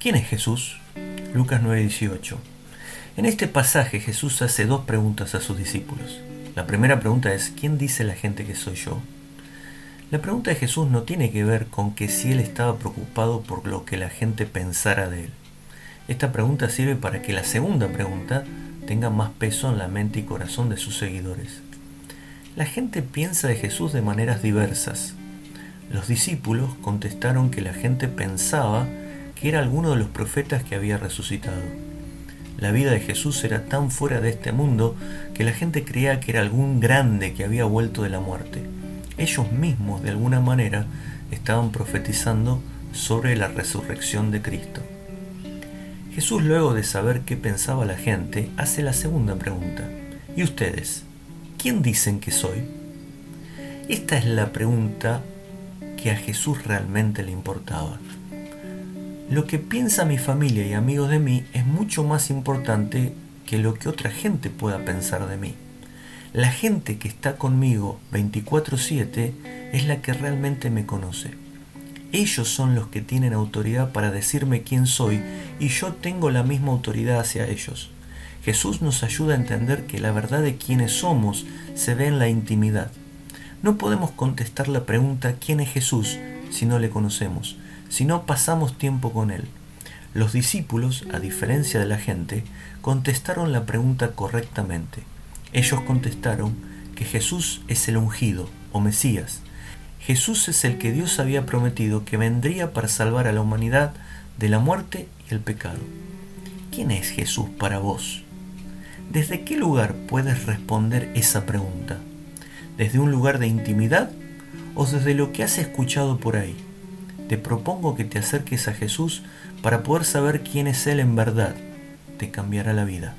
¿Quién es Jesús? Lucas 9:18. En este pasaje Jesús hace dos preguntas a sus discípulos. La primera pregunta es, ¿quién dice la gente que soy yo? La pregunta de Jesús no tiene que ver con que si él estaba preocupado por lo que la gente pensara de él. Esta pregunta sirve para que la segunda pregunta tenga más peso en la mente y corazón de sus seguidores. La gente piensa de Jesús de maneras diversas. Los discípulos contestaron que la gente pensaba que era alguno de los profetas que había resucitado. La vida de Jesús era tan fuera de este mundo que la gente creía que era algún grande que había vuelto de la muerte. Ellos mismos, de alguna manera, estaban profetizando sobre la resurrección de Cristo. Jesús, luego de saber qué pensaba la gente, hace la segunda pregunta. ¿Y ustedes? ¿Quién dicen que soy? Esta es la pregunta que a Jesús realmente le importaba. Lo que piensa mi familia y amigos de mí es mucho más importante que lo que otra gente pueda pensar de mí. La gente que está conmigo 24/7 es la que realmente me conoce. Ellos son los que tienen autoridad para decirme quién soy y yo tengo la misma autoridad hacia ellos. Jesús nos ayuda a entender que la verdad de quiénes somos se ve en la intimidad. No podemos contestar la pregunta ¿quién es Jesús? si no le conocemos si no pasamos tiempo con Él. Los discípulos, a diferencia de la gente, contestaron la pregunta correctamente. Ellos contestaron que Jesús es el ungido o Mesías. Jesús es el que Dios había prometido que vendría para salvar a la humanidad de la muerte y el pecado. ¿Quién es Jesús para vos? ¿Desde qué lugar puedes responder esa pregunta? ¿Desde un lugar de intimidad o desde lo que has escuchado por ahí? Te propongo que te acerques a Jesús para poder saber quién es Él en verdad. Te cambiará la vida.